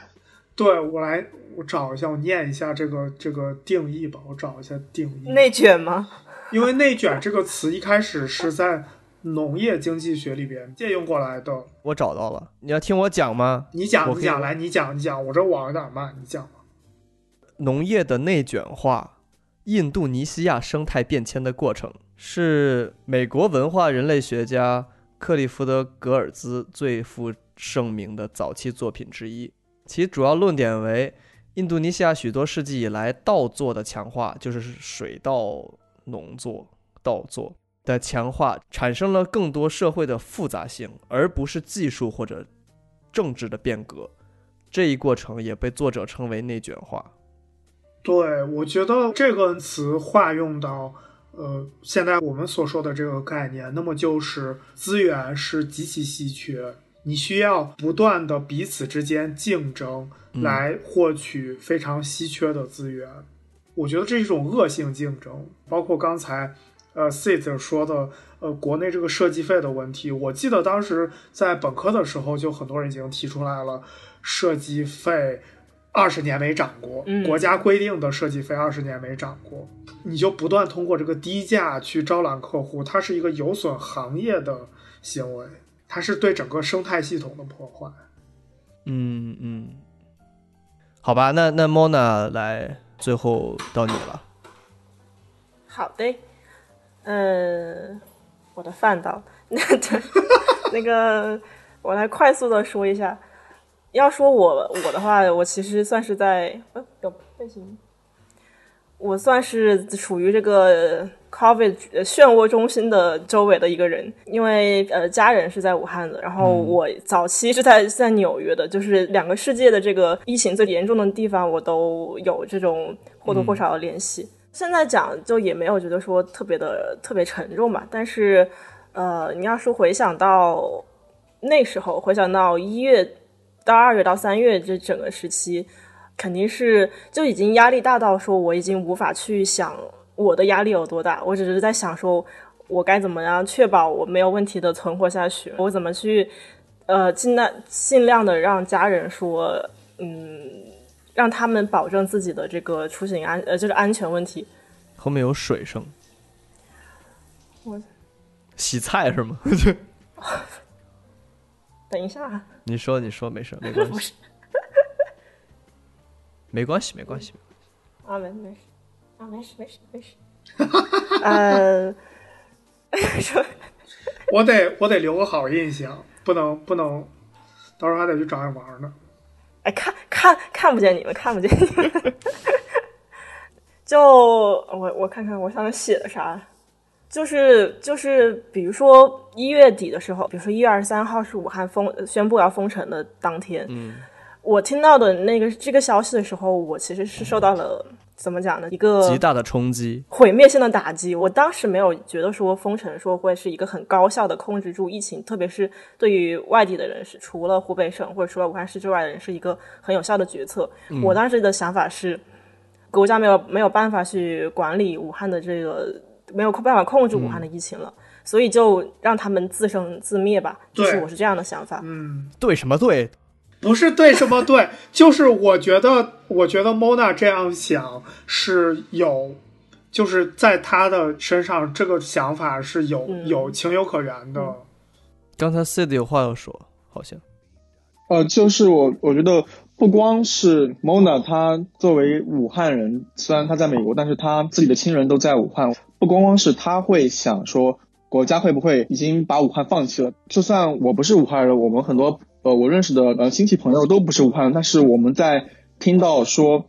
对我来，我找一下，我念一下这个这个定义吧，我找一下定义。内卷吗？因为内卷这个词一开始是在农业经济学里边借用过来的。我找到了，你要听我讲吗？你讲，你讲，来，你讲，你讲，我这网有点慢，你讲吧。农业的内卷化。印度尼西亚生态变迁的过程是美国文化人类学家克利福德·格尔兹最负盛名的早期作品之一。其主要论点为，印度尼西亚许多世纪以来稻作的强化，就是水稻农作、稻作的强化，产生了更多社会的复杂性，而不是技术或者政治的变革。这一过程也被作者称为内卷化。对，我觉得这个词化用到，呃，现在我们所说的这个概念，那么就是资源是极其稀缺，你需要不断的彼此之间竞争来获取非常稀缺的资源。我觉得这是一种恶性竞争。包括刚才，呃，Sit 说的，呃，国内这个设计费的问题，我记得当时在本科的时候，就很多人已经提出来了，设计费。二十年没涨过，国家规定的设计费二十年没涨过，你就不断通过这个低价去招揽客户，它是一个有损行业的行为，它是对整个生态系统的破坏。嗯嗯，好吧，那那 Mona 来，最后到你了。好的，呃，我的饭到，那那个我来快速的说一下。要说我我的话，我其实算是在呃有背景，我算是处于这个 COVID 漩涡中心的周围的一个人，因为呃家人是在武汉的，然后我早期是在在纽约的，就是两个世界的这个疫情最严重的地方，我都有这种或多或少的联系。现在讲就也没有觉得说特别的特别沉重吧，但是呃你要说回想到那时候，回想到一月。到二月到三月这整个时期，肯定是就已经压力大到说我已经无法去想我的压力有多大，我只是在想说，我该怎么样确保我没有问题的存活下去，我怎么去呃尽量尽量的让家人说，嗯，让他们保证自己的这个出行安呃就是安全问题。后面有水声，我洗菜是吗？等一下。你说，你说，没事，没关系，没关系，没关系，啊，没没事，啊，没事，没事，没事。呃，说，我得，我得留个好印象，不能，不能，到时候还得去找你玩呢。哎，看看看不见你们，看不见你们。就我，我看看我上面写的啥。就是就是，比如说一月底的时候，比如说一月二十三号是武汉封宣布要封城的当天，嗯，我听到的那个这个消息的时候，我其实是受到了怎么讲呢？一个极大的冲击，毁灭性的打击。我当时没有觉得说封城说会是一个很高效的控制住疫情，特别是对于外地的人士，除了湖北省或者除了武汉市之外的人，是一个很有效的决策。我当时的想法是，国家没有没有办法去管理武汉的这个。没有办法控制武汉的疫情了，所以就让他们自生自灭吧。就是我是这样的想法。嗯，对什么对？不是对什么对，就是我觉得，我觉得 Mona 这样想是有，就是在他的身上，这个想法是有有情有可原的。刚才 Sid 有话要说，好像。呃，就是我，我觉得不光是 Mona，他作为武汉人，虽然他在美国，但是他自己的亲人都在武汉。不光光是他会想说，国家会不会已经把武汉放弃了？就算我不是武汉人，我们很多呃我认识的呃亲戚朋友都不是武汉人，但是我们在听到说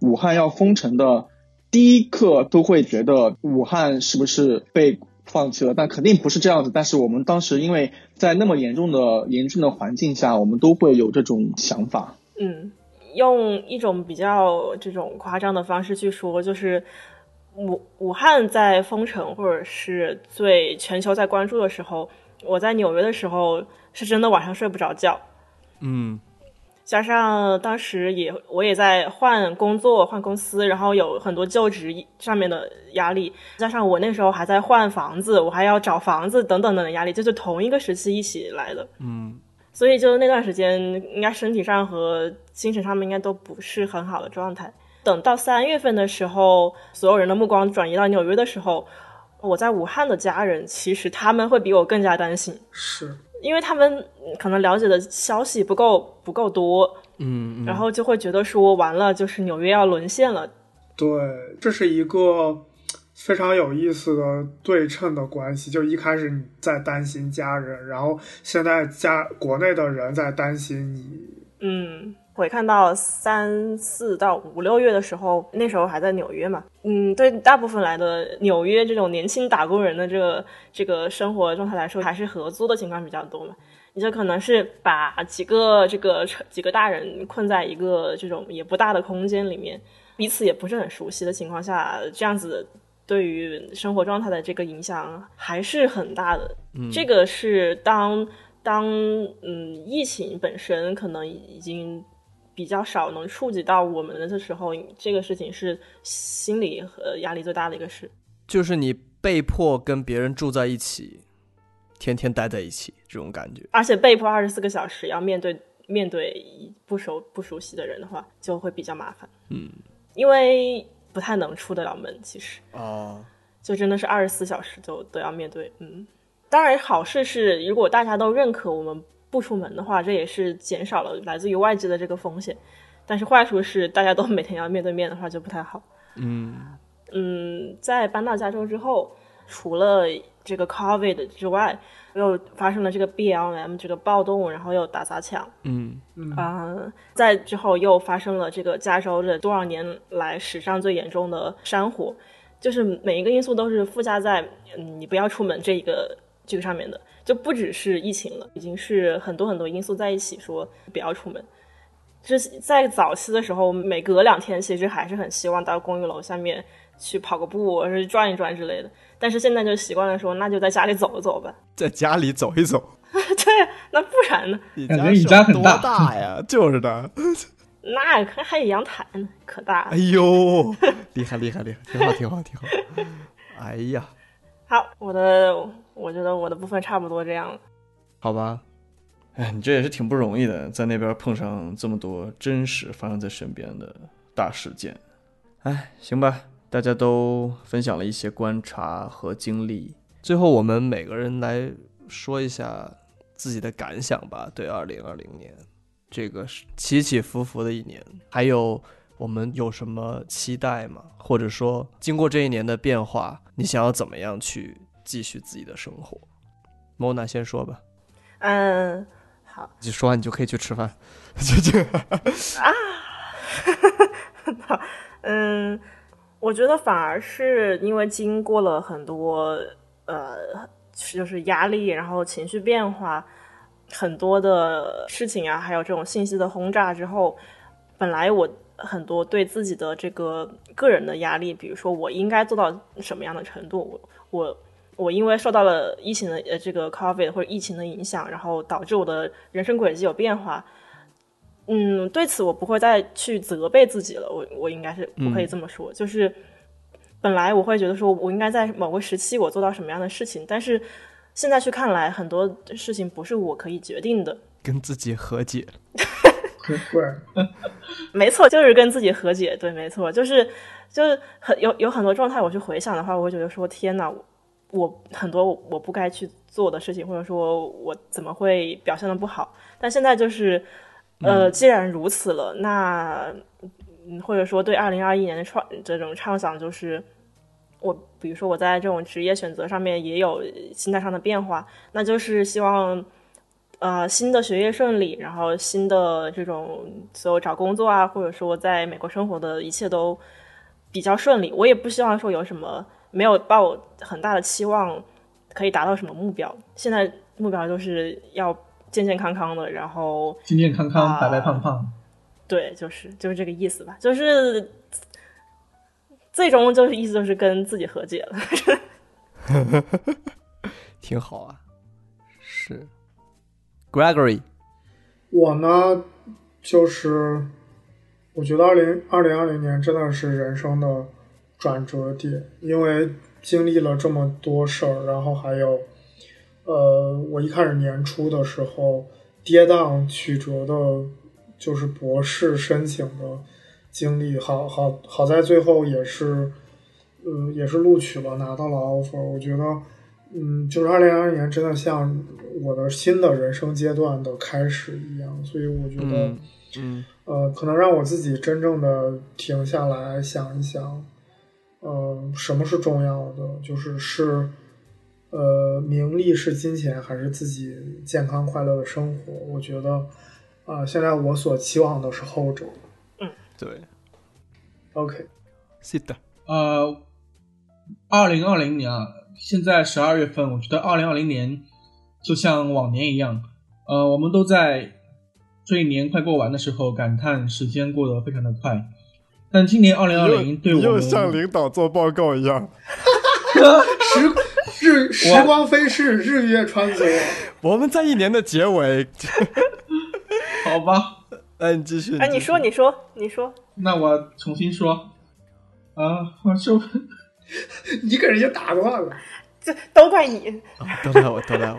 武汉要封城的第一刻，都会觉得武汉是不是被放弃了？但肯定不是这样子。但是我们当时因为在那么严重的严峻的环境下，我们都会有这种想法。嗯，用一种比较这种夸张的方式去说，就是。武武汉在封城或者是最全球在关注的时候，我在纽约的时候是真的晚上睡不着觉。嗯，加上当时也我也在换工作换公司，然后有很多就职上面的压力，加上我那时候还在换房子，我还要找房子等等等的压力，就是同一个时期一起来的。嗯，所以就那段时间，应该身体上和精神上面应该都不是很好的状态。等到三月份的时候，所有人的目光转移到纽约的时候，我在武汉的家人其实他们会比我更加担心，是因为他们可能了解的消息不够不够多，嗯，然后就会觉得说完了就是纽约要沦陷了。对，这是一个非常有意思的对称的关系，就一开始你在担心家人，然后现在家国内的人在担心你，嗯。会看到三四到五六月的时候，那时候还在纽约嘛，嗯，对大部分来的纽约这种年轻打工人的这个这个生活状态来说，还是合租的情况比较多嘛。你就可能是把几个这个几个大人困在一个这种也不大的空间里面，彼此也不是很熟悉的情况下，这样子对于生活状态的这个影响还是很大的。嗯，这个是当当嗯疫情本身可能已经。比较少能触及到我们的时候，这个事情是心理和压力最大的一个事。就是你被迫跟别人住在一起，天天待在一起这种感觉，而且被迫二十四个小时要面对面对不熟不熟悉的人的话，就会比较麻烦。嗯，因为不太能出得了门，其实啊，就真的是二十四小时就都要面对。嗯，当然好事是，如果大家都认可我们。不出门的话，这也是减少了来自于外界的这个风险。但是坏处是大家都每天要面对面的话就不太好。嗯。嗯，在搬到加州之后，除了这个 COVID 之外，又发生了这个 BLM 这个暴动，然后又打砸抢，嗯。啊、在之后又发生了这个加州的多少年来史上最严重的山火，就是每一个因素都是附加在嗯你不要出门这一个这个上面的，就不只是疫情了，已经是很多很多因素在一起说不要出门。就是在早期的时候，每隔两天其实还是很希望到公寓楼下面去跑个步，或者是转一转之类的。但是现在就习惯了说，那就在家里走一走吧。在家里走一走。对，那不然呢？你感觉你家很多大大呀？就是的。那可还有阳台呢，可大了哎。呦，厉害厉害厉害，挺好挺好挺好。哎呀，好，我的我觉得我的部分差不多这样了。好吧。哎，你这也是挺不容易的，在那边碰上这么多真实发生在身边的大事件。哎，行吧，大家都分享了一些观察和经历，最后我们每个人来说一下自己的感想吧。对，二零二零年这个起起伏伏的一年，还有我们有什么期待吗？或者说，经过这一年的变化，你想要怎么样去继续自己的生活？Mona 先说吧。嗯，好，你说完你就可以去吃饭，就这个。嗯，我觉得反而是因为经过了很多呃，就是压力，然后情绪变化，很多的事情啊，还有这种信息的轰炸之后，本来我很多对自己的这个个人的压力，比如说我应该做到什么样的程度，我我。我因为受到了疫情的呃这个 COVID 或者疫情的影响，然后导致我的人生轨迹有变化，嗯，对此我不会再去责备自己了。我我应该是不可以这么说，就是本来我会觉得说我应该在某个时期我做到什么样的事情，但是现在去看来，很多事情不是我可以决定的。跟自己和解。对，没错，就是跟自己和解。对，没错，就是就是很有有很多状态，我去回想的话，我会觉得说天哪，我很多我不该去做的事情，或者说我怎么会表现的不好？但现在就是，呃，既然如此了，那嗯或者说对二零二一年的创这种畅想，就是我比如说我在这种职业选择上面也有心态上的变化，那就是希望。呃，新的学业顺利，然后新的这种所有找工作啊，或者说在美国生活的一切都比较顺利。我也不希望说有什么没有抱很大的期望可以达到什么目标。现在目标就是要健健康康的，然后健健康康、啊白白胖胖。对，就是就是这个意思吧，就是最终就是意思就是跟自己和解了。挺好啊。是，Gregory，我呢，就是我觉得二零二零二零年真的是人生的转折点，因为经历了这么多事儿，然后还有，呃，我一开始年初的时候跌宕曲折的，就是博士申请的经历，好好好在最后也是，呃，也是录取了，拿到了 offer，我觉得。嗯，就是二零二二年真的像我的新的人生阶段的开始一样，所以我觉得，嗯嗯。呃，可能让我自己真正的停下来想一想，呃，什么是重要的，就是是，呃，名利是金钱，还是自己健康快乐的生活？我觉得，啊、现在我所期望的是后者。嗯。对。OK，是的，呃，二零二零年啊，现在十二月份，我觉得二零二零年就像往年一样，呃，我们都在这一年快过完的时候感叹时间过得非常的快，但今年二零二零对我们领导做报告一样。时日时光飞逝，日月穿梭。我们在一年的结尾，好吧，那，你继续。哎，你说，你说，你说，那我重新说，啊，我说 你给人家打断了。这都怪你。啊都怪我，都怪我。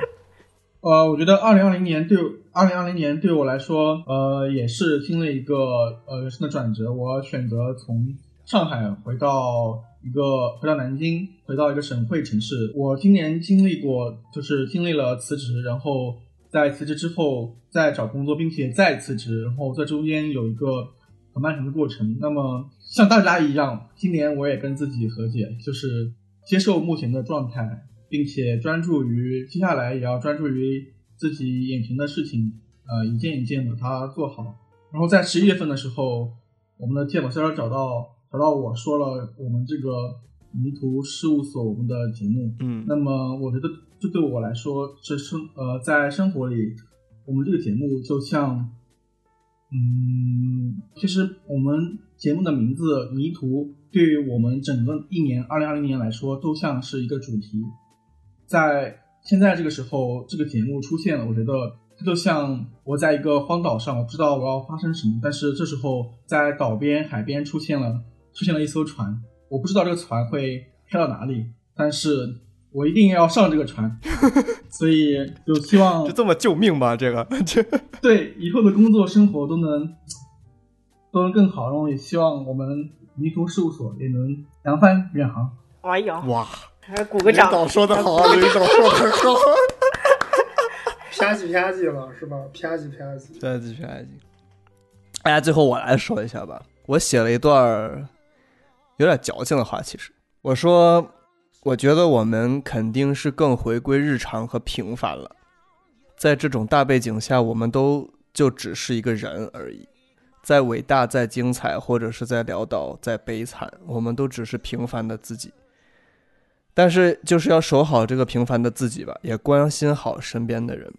呃，我觉得二零二零年对二零二零年对我来说，呃，也是经历一个呃人生的转折。我选择从上海回到一个回到南京，回到一个省会城市。我今年经历过，就是经历了辞职，然后在辞职之后再找工作，并且再辞职，然后在中间有一个很漫长的过程。那么像大家一样，今年我也跟自己和解，就是接受目前的状态，并且专注于接下来也要专注于自己眼前的事情，呃，一件一件的它做好。然后在十一月份的时候，我们的芥末销售找到找到我说了我们这个迷途事务所我们的节目，嗯那么我觉得这对我来说，这生呃在生活里，我们这个节目就像，嗯，其实我们节目的名字《迷途》对于我们整个一年二零二零年来说，都像是一个主题。在现在这个时候，这个节目出现了，我觉得它就像我在一个荒岛上，我不知道我要发生什么，但是这时候在岛边、海边出现了出现了一艘船，我不知道这个船会开到哪里，但是我一定要上这个船，所以就希望 就这么救命吧？这个这 对以后的工作生活都能都能更好，然后也希望我们迷途事务所也能扬帆远航。哎呦，哇，还是鼓个掌。说的好，领导说的好。啪叽啪叽了是吧？啪叽啪叽。再继续，再继续。哎呀，最后我来说一下吧。我写了一段儿有点矫情的话，其实我说，我觉得我们肯定是更回归日常和平凡了。在这种大背景下，我们都就只是一个人而已。再伟大、再精彩，或者是再潦倒、再悲惨，我们都只是平凡的自己。但是，就是要守好这个平凡的自己吧，也关心好身边的人。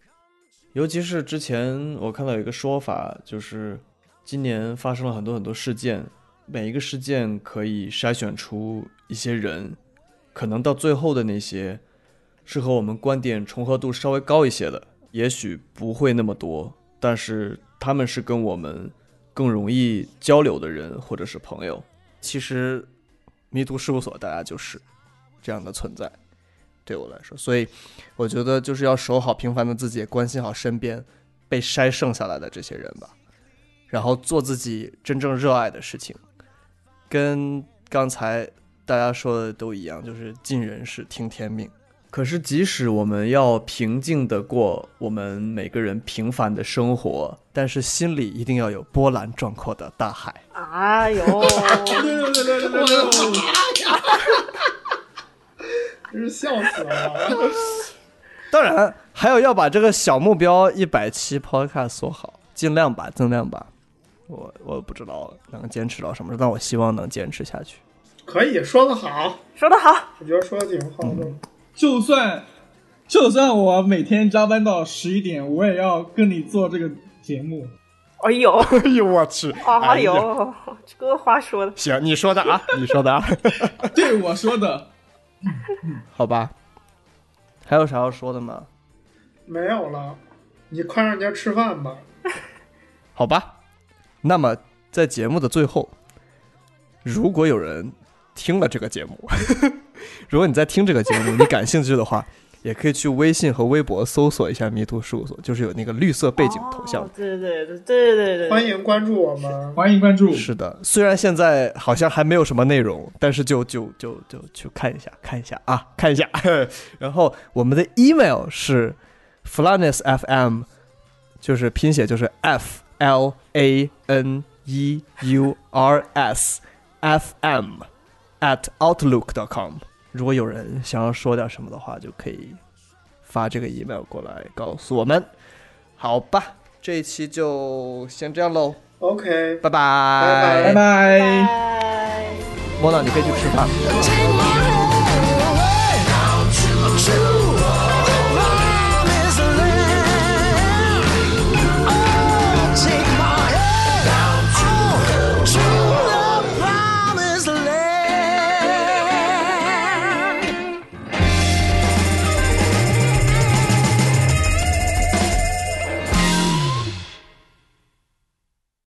尤其是之前我看到有一个说法，就是今年发生了很多很多事件，每一个事件可以筛选出一些人，可能到最后的那些是和我们观点重合度稍微高一些的，也许不会那么多，但是他们是跟我们更容易交流的人或者是朋友。其实，迷途事务所大家就是这样的存在，对我来说，所以我觉得就是要守好平凡的自己，关心好身边被筛剩下来的这些人吧，然后做自己真正热爱的事情，跟刚才大家说的都一样，就是尽人事听天命。可是，即使我们要平静的过我们每个人平凡的生活，但是心里一定要有波澜壮阔的大海。哎呦，真是笑死了！当然，还有要把这个小目标一百期 Podcast 做好，尽量吧，尽量吧。我我不知道能坚持到什么时候，但我希望能坚持下去。可以说的好，说的好，我觉得说的挺好的。就算就算我每天加班到十一点，我也要跟你做这个节目。哎呦，哎呦我去！哎呦，这个话说的，行，你说的啊，你说的啊，对我说的，好吧。还有啥要说的吗？没有了，你快让人家吃饭吧。好吧。那么在节目的最后，如果有人听了这个节目，如果你在听这个节目，你感兴趣的话，也可以去微信和微博搜索一下“迷途事务所”，就是有那个绿色背景头像哦。对对对对对对，欢迎关注我们。欢迎关注。是的，虽然现在好像还没有什么内容，但是就就就就去看一下，看一下啊，看一下。然后我们的 email 是 flanesfm，就是拼写就是 f l a n e u r s f m at outlook.com。如果有人想要说点什么的话，就可以发这个 email 过来告诉我们。好吧，这一期就先这样喽。OK，拜拜拜拜拜。拜。莫娜，你可以去吃饭。